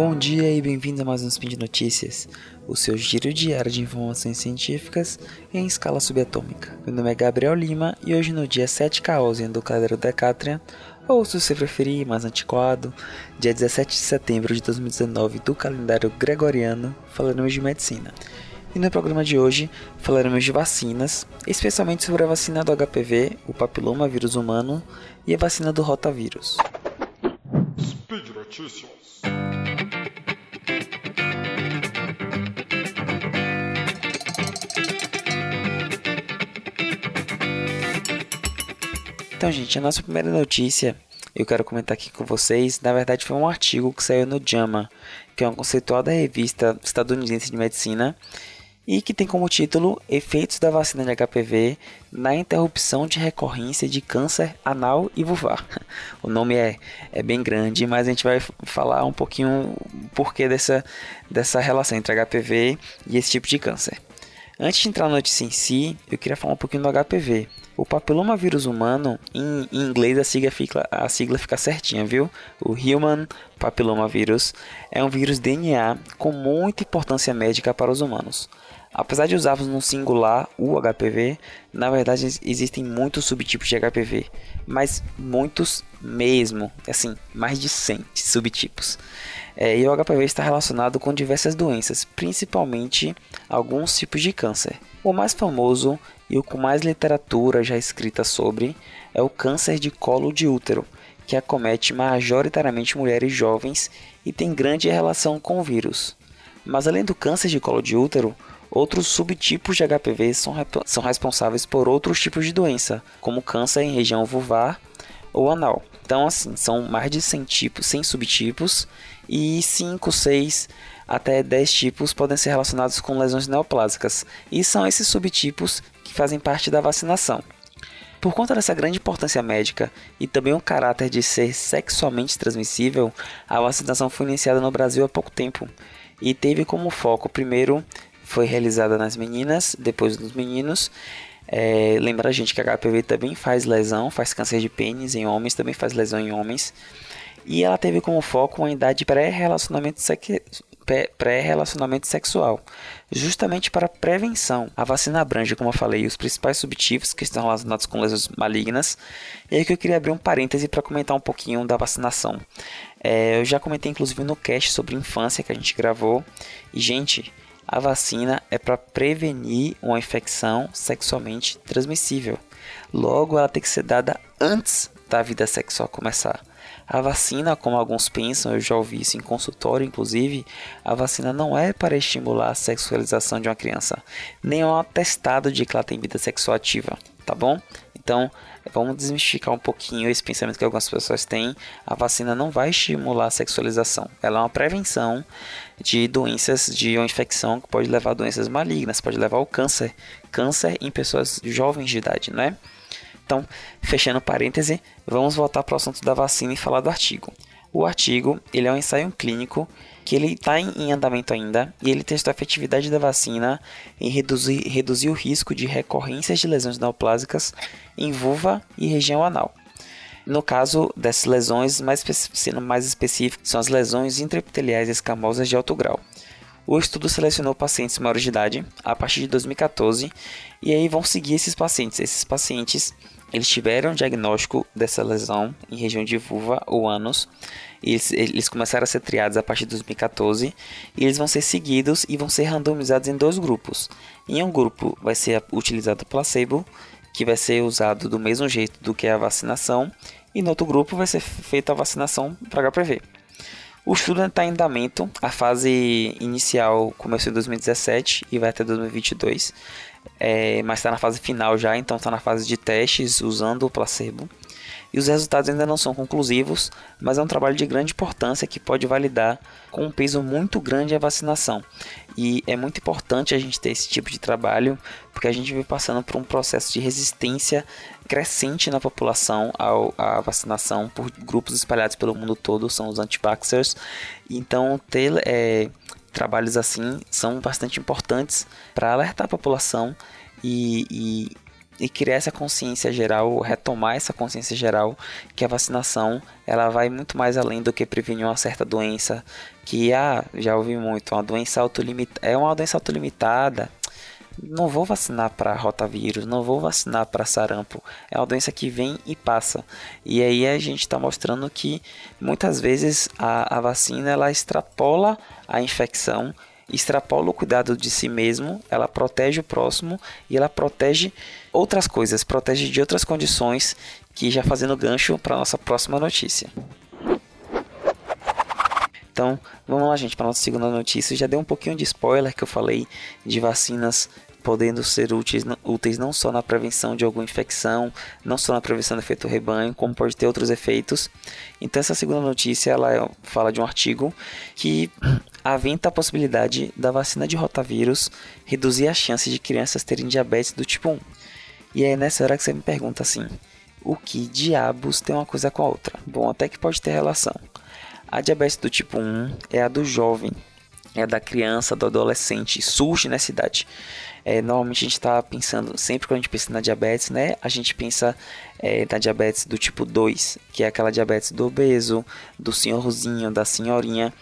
Bom dia e bem-vindo a mais um Spin de Notícias, o seu giro diário de informações científicas em escala subatômica. Meu nome é Gabriel Lima e hoje no dia 7 Caosian do calendário Decatrian, ou se você preferir, mais antiquado, dia 17 de setembro de 2019 do calendário Gregoriano, falaremos de medicina. E no programa de hoje falaremos de vacinas, especialmente sobre a vacina do HPV, o papiloma vírus humano e a vacina do rotavírus. Speed Notícias. Então, gente, a nossa primeira notícia eu quero comentar aqui com vocês, na verdade foi um artigo que saiu no JAMA, que é uma conceituada revista estadunidense de medicina, e que tem como título Efeitos da vacina de HPV na interrupção de recorrência de câncer anal e vulvar. O nome é, é bem grande, mas a gente vai falar um pouquinho o porquê dessa, dessa relação entre HPV e esse tipo de câncer. Antes de entrar na notícia em si, eu queria falar um pouquinho do HPV. O papiloma vírus humano, em, em inglês a sigla, fica, a sigla fica certinha, viu? O Human Papilloma Virus é um vírus DNA com muita importância médica para os humanos. Apesar de usarmos no singular o HPV, na verdade existem muitos subtipos de HPV, mas muitos mesmo, assim, mais de 100 subtipos. É, e o HPV está relacionado com diversas doenças, principalmente alguns tipos de câncer. O mais famoso e o com mais literatura já escrita sobre é o câncer de colo de útero, que acomete majoritariamente mulheres jovens e tem grande relação com o vírus. Mas além do câncer de colo de útero, Outros subtipos de HPV são, são responsáveis por outros tipos de doença, como câncer em região vulvar ou anal. Então, assim, são mais de 100 tipos, 100 subtipos e 5, 6 até 10 tipos podem ser relacionados com lesões neoplásicas. E são esses subtipos que fazem parte da vacinação. Por conta dessa grande importância médica e também o caráter de ser sexualmente transmissível, a vacinação foi iniciada no Brasil há pouco tempo e teve como foco primeiro foi realizada nas meninas, depois nos meninos. É, lembra a gente que a HPV também faz lesão, faz câncer de pênis em homens, também faz lesão em homens. E ela teve como foco uma idade pré-relacionamento pré-relacionamento sexual, justamente para prevenção. A vacina abrange, como eu falei, os principais subtipos que estão relacionados com lesões malignas. E aí que eu queria abrir um parêntese para comentar um pouquinho da vacinação. É, eu já comentei inclusive no cast sobre infância que a gente gravou. E gente, a vacina é para prevenir uma infecção sexualmente transmissível. Logo, ela tem que ser dada antes da vida sexual começar. A vacina, como alguns pensam, eu já ouvi isso em consultório, inclusive, a vacina não é para estimular a sexualização de uma criança, nem é um atestado de que ela tem vida sexual ativa, tá bom? Então, vamos desmistificar um pouquinho esse pensamento que algumas pessoas têm. A vacina não vai estimular a sexualização. Ela é uma prevenção de doenças de uma infecção que pode levar a doenças malignas, pode levar ao câncer. Câncer em pessoas jovens de idade, né? Então, fechando parêntese, vamos voltar para o assunto da vacina e falar do artigo. O artigo ele é um ensaio clínico que ele está em, andamento ainda e ele testou a efetividade da vacina em reduzir, reduzir o risco de recorrências de lesões neoplásicas em vulva e região anal. No caso dessas lesões, mais, sendo mais específico, são as lesões intraepiteliais escamosas de alto grau. O estudo selecionou pacientes maiores de idade a partir de 2014 e aí vão seguir esses pacientes. Esses pacientes eles tiveram diagnóstico dessa lesão em região de vulva ou ânus. Eles, eles começaram a ser triados a partir de 2014 e eles vão ser seguidos e vão ser randomizados em dois grupos. Em um grupo vai ser utilizado placebo, que vai ser usado do mesmo jeito do que a vacinação, e no outro grupo vai ser feita a vacinação para HPV. O estudo está em andamento, a fase inicial começou em 2017 e vai até 2022 é, mas está na fase final já, então está na fase de testes usando o placebo. E os resultados ainda não são conclusivos, mas é um trabalho de grande importância que pode validar com um peso muito grande a vacinação. E é muito importante a gente ter esse tipo de trabalho, porque a gente vem passando por um processo de resistência crescente na população ao, à vacinação por grupos espalhados pelo mundo todo, são os anti-vaxxers. Então, ter é, trabalhos assim são bastante importantes para alertar a população e, e e criar essa consciência geral, retomar essa consciência geral que a vacinação ela vai muito mais além do que prevenir uma certa doença que ah, já ouvi muito, uma doença é uma doença autolimitada. Não vou vacinar para rotavírus, não vou vacinar para sarampo. É uma doença que vem e passa. E aí a gente está mostrando que muitas vezes a, a vacina ela extrapola a infecção extrapola o cuidado de si mesmo, ela protege o próximo e ela protege outras coisas, protege de outras condições, que já fazendo gancho para nossa próxima notícia. Então, vamos lá, gente, para nossa segunda notícia. Já dei um pouquinho de spoiler que eu falei de vacinas podendo ser úteis, úteis não só na prevenção de alguma infecção, não só na prevenção do efeito rebanho, como pode ter outros efeitos. Então essa segunda notícia ela é, fala de um artigo que aventa a possibilidade da vacina de rotavírus reduzir a chance de crianças terem diabetes do tipo 1. E é nessa hora que você me pergunta assim: o que diabos tem uma coisa com a outra? Bom, até que pode ter relação. A diabetes do tipo 1 é a do jovem, é a da criança, do adolescente, surge nessa idade. É, normalmente a gente está pensando, sempre quando a gente pensa na diabetes, né? A gente pensa é, na diabetes do tipo 2, que é aquela diabetes do obeso, do senhorzinho, da senhorinha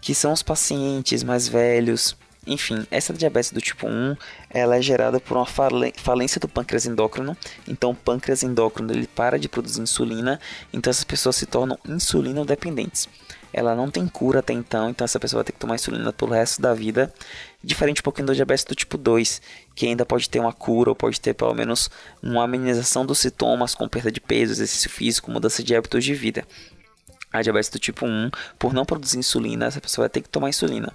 que são os pacientes mais velhos. Enfim, essa diabetes do tipo 1, ela é gerada por uma falência do pâncreas endócrino. Então, o pâncreas endócrino ele para de produzir insulina, então essas pessoas se tornam insulino dependentes. Ela não tem cura até então, então essa pessoa vai ter que tomar insulina pelo resto da vida. Diferente um pouquinho do diabetes do tipo 2, que ainda pode ter uma cura ou pode ter pelo menos uma amenização dos sintomas com perda de peso, exercício físico, mudança de hábitos de vida a diabetes do tipo 1, por não produzir insulina, essa pessoa vai ter que tomar insulina.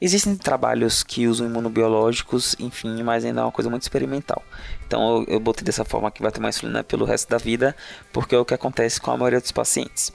Existem trabalhos que usam imunobiológicos, enfim, mas ainda é uma coisa muito experimental. Então eu, eu botei dessa forma que vai tomar insulina pelo resto da vida, porque é o que acontece com a maioria dos pacientes.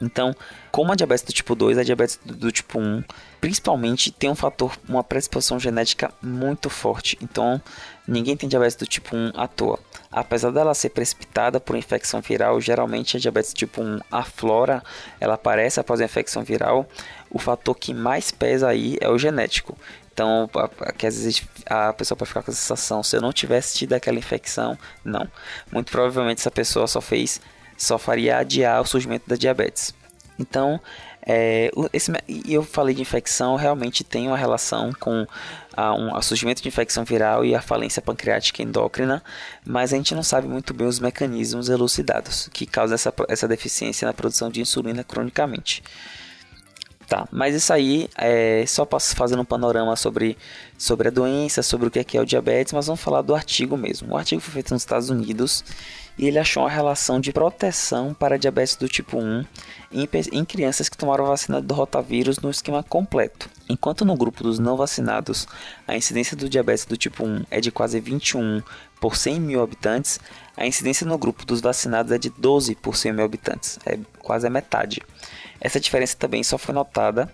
Então, como a diabetes do tipo 2, a diabetes do, do, tipo 1, principalmente tem um fator, uma predisposição genética muito forte. Então, ninguém tem diabetes do tipo 1 à toa. Apesar dela ser precipitada por infecção viral, geralmente a diabetes tipo 1 aflora, ela aparece após a infecção viral. O fator que mais pesa aí é o genético. Então, que às vezes a pessoa pode ficar com a sensação, se eu não tivesse tido aquela infecção, não. Muito provavelmente essa pessoa só fez, só faria adiar o surgimento da diabetes. Então, é, esse, eu falei de infecção, realmente tem uma relação com a, um a surgimento de infecção viral e a falência pancreática endócrina, mas a gente não sabe muito bem os mecanismos elucidados que causam essa, essa deficiência na produção de insulina cronicamente. Tá, mas isso aí é só fazendo um panorama sobre, sobre a doença, sobre o que é, que é o diabetes, mas vamos falar do artigo mesmo. O artigo foi feito nos Estados Unidos e ele achou uma relação de proteção para diabetes do tipo 1 em, em crianças que tomaram vacina do rotavírus no esquema completo. Enquanto no grupo dos não vacinados a incidência do diabetes do tipo 1 é de quase 21 por 100 mil habitantes, a incidência no grupo dos vacinados é de 12 por 100 mil habitantes, é quase a metade. Essa diferença também só foi notada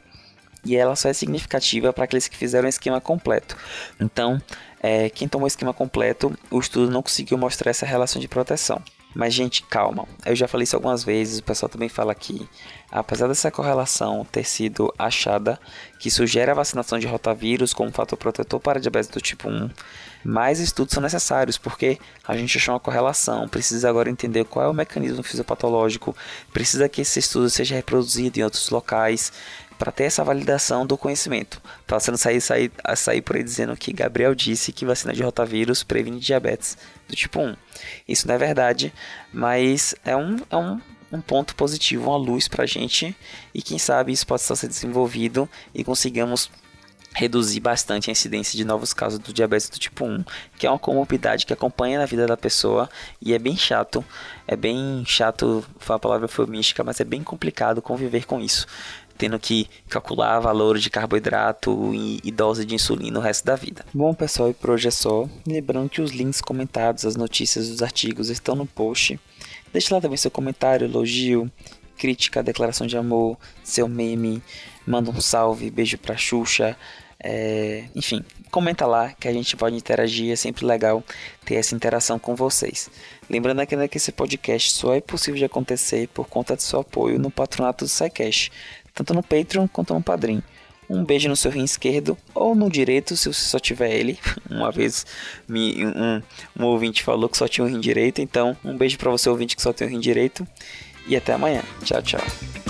e ela só é significativa para aqueles que fizeram o esquema completo. Então, é, quem tomou o esquema completo, o estudo não conseguiu mostrar essa relação de proteção. Mas, gente, calma. Eu já falei isso algumas vezes, o pessoal também fala aqui. Apesar dessa correlação ter sido achada, que sugere a vacinação de rotavírus como fator protetor para diabetes do tipo 1, mais estudos são necessários, porque a gente achou uma correlação, precisa agora entender qual é o mecanismo fisiopatológico, precisa que esse estudo seja reproduzido em outros locais, para ter essa validação do conhecimento. Para você não sair, sair, sair por aí dizendo que Gabriel disse que vacina de rotavírus previne diabetes do tipo 1. Isso não é verdade, mas é um, é um, um ponto positivo, uma luz para a gente e quem sabe isso possa ser desenvolvido e consigamos reduzir bastante a incidência de novos casos do diabetes do tipo 1, que é uma comorbidade que acompanha na vida da pessoa e é bem chato, é bem chato, foi a palavra eufemística, mas é bem complicado conviver com isso tendo que calcular valor de carboidrato e, e, dose de insulina o resto da vida. Bom, pessoal, e por hoje é só. Lembrando que os links comentados, as notícias dos artigos estão no post. Deixe lá também seu comentário, elogio, crítica, declaração de amor, seu meme, manda um salve, beijo pra Xuxa. É, enfim, comenta lá que a gente pode interagir, é sempre legal ter essa interação com vocês. Lembrando aqui que esse podcast só é possível de acontecer por conta do seu apoio no patronato do SciCash tanto no Patreon quanto no Padrim. Um beijo no seu rim esquerdo ou no direito, se você só tiver ele. Uma vez me, um, um ouvinte falou que só tinha um rim direito, então um beijo para você ouvinte que só tem o rim direito e até amanhã. Tchau, tchau.